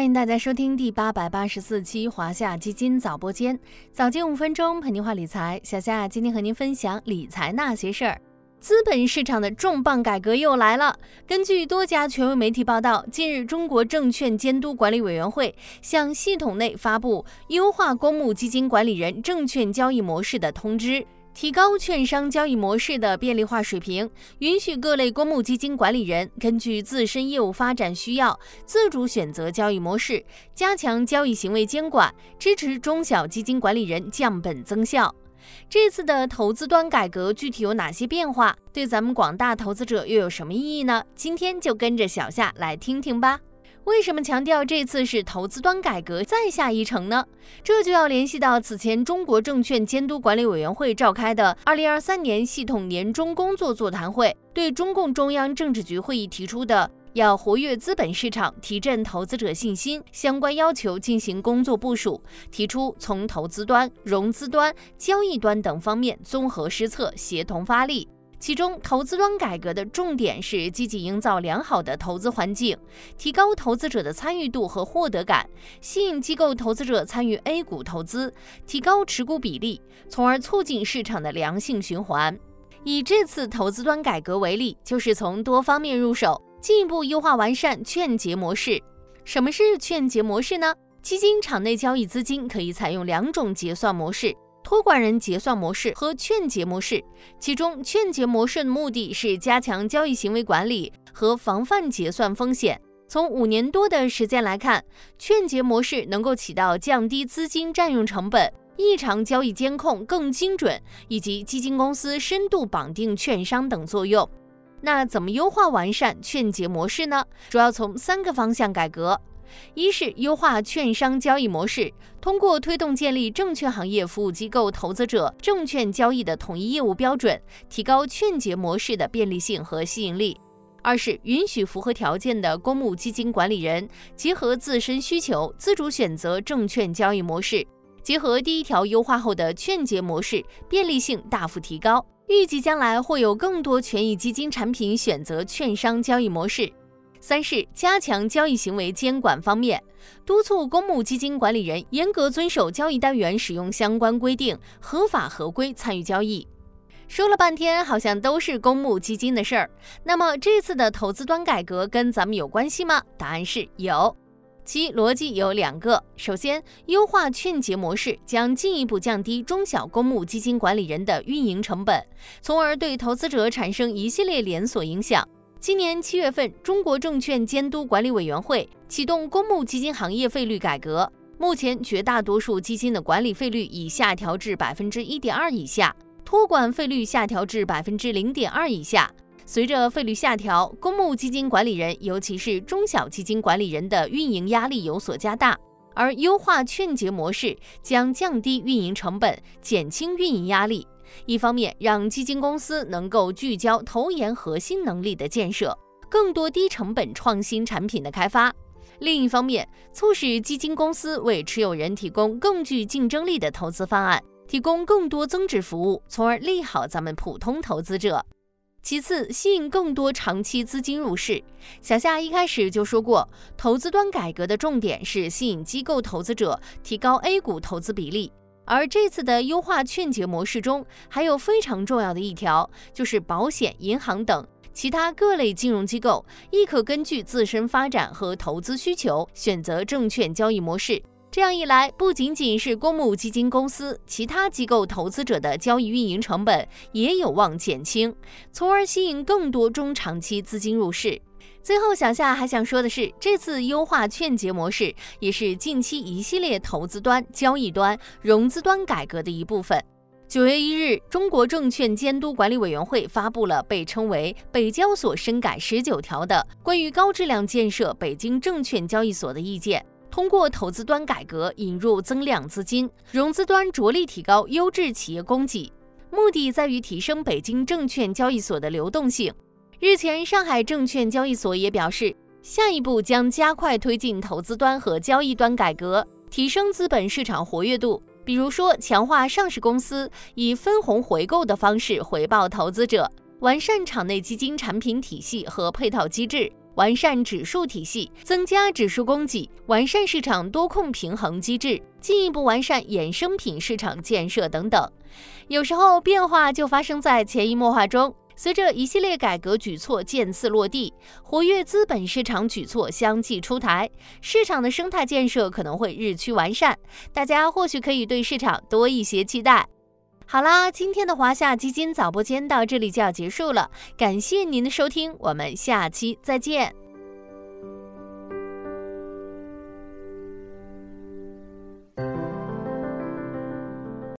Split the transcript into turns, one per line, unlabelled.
欢迎大家收听第八百八十四期华夏基金早播间，早间五分钟陪您话理财。小夏今天和您分享理财那些事儿。资本市场的重磅改革又来了。根据多家权威媒体报道，近日中国证券监督管理委员会向系统内发布优化公募基金管理人证券交易模式的通知。提高券商交易模式的便利化水平，允许各类公募基金管理人根据自身业务发展需要自主选择交易模式，加强交易行为监管，支持中小基金管理人降本增效。这次的投资端改革具体有哪些变化？对咱们广大投资者又有什么意义呢？今天就跟着小夏来听听吧。为什么强调这次是投资端改革再下一城呢？这就要联系到此前中国证券监督管理委员会召开的二零二三年系统年终工作座谈会，对中共中央政治局会议提出的要活跃资本市场、提振投资者信心相关要求进行工作部署，提出从投资端、融资端、交易端等方面综合施策，协同发力。其中，投资端改革的重点是积极营造良好的投资环境，提高投资者的参与度和获得感，吸引机构投资者参与 A 股投资，提高持股比例，从而促进市场的良性循环。以这次投资端改革为例，就是从多方面入手，进一步优化完善券结模式。什么是券结模式呢？基金场内交易资金可以采用两种结算模式。托管人结算模式和券结模式，其中券结模式的目的是加强交易行为管理和防范结算风险。从五年多的时间来看，券结模式能够起到降低资金占用成本、异常交易监控更精准以及基金公司深度绑定券商等作用。那怎么优化完善券结模式呢？主要从三个方向改革。一是优化券商交易模式，通过推动建立证券行业服务机构投资者证券交易的统一业务标准，提高券结模式的便利性和吸引力；二是允许符合条件的公募基金管理人结合自身需求，自主选择证券交易模式，结合第一条优化后的券结模式，便利性大幅提高，预计将来会有更多权益基金产品选择券商交易模式。三是加强交易行为监管方面，督促公募基金管理人严格遵守交易单元使用相关规定，合法合规参与交易。说了半天，好像都是公募基金的事儿。那么这次的投资端改革跟咱们有关系吗？答案是有，其逻辑有两个。首先，优化券结模式将进一步降低中小公募基金管理人的运营成本，从而对投资者产生一系列连锁影响。今年七月份，中国证券监督管理委员会启动公募基金行业费率改革。目前，绝大多数基金的管理费率已下调至百分之一点二以下，托管费率下调至百分之零点二以下。随着费率下调，公募基金管理人，尤其是中小基金管理人的运营压力有所加大。而优化劝结模式将降低运营成本，减轻运营压力。一方面让基金公司能够聚焦投研核心能力的建设，更多低成本创新产品的开发；另一方面，促使基金公司为持有人提供更具竞争力的投资方案，提供更多增值服务，从而利好咱们普通投资者。其次，吸引更多长期资金入市。小夏一开始就说过，投资端改革的重点是吸引机构投资者，提高 A 股投资比例。而这次的优化券结模式中，还有非常重要的一条，就是保险、银行等其他各类金融机构亦可根据自身发展和投资需求选择证券交易模式。这样一来，不仅仅是公募基金公司，其他机构投资者的交易运营成本也有望减轻，从而吸引更多中长期资金入市。最后，小夏还想说的是，这次优化券结模式也是近期一系列投资端、交易端、融资端改革的一部分。九月一日，中国证券监督管理委员会发布了被称为《北交所深改十九条》的关于高质量建设北京证券交易所的意见，通过投资端改革引入增量资金，融资端着力提高优质企业供给，目的在于提升北京证券交易所的流动性。日前，上海证券交易所也表示，下一步将加快推进投资端和交易端改革，提升资本市场活跃度。比如说，强化上市公司以分红回购的方式回报投资者，完善场内基金产品体系和配套机制，完善指数体系，增加指数供给，完善市场多空平衡机制，进一步完善衍生品市场建设等等。有时候变化就发生在潜移默化中。随着一系列改革举措渐次落地，活跃资本市场举措相继出台，市场的生态建设可能会日趋完善。大家或许可以对市场多一些期待。好啦，今天的华夏基金早播间到这里就要结束了，感谢您的收听，我们下期再见。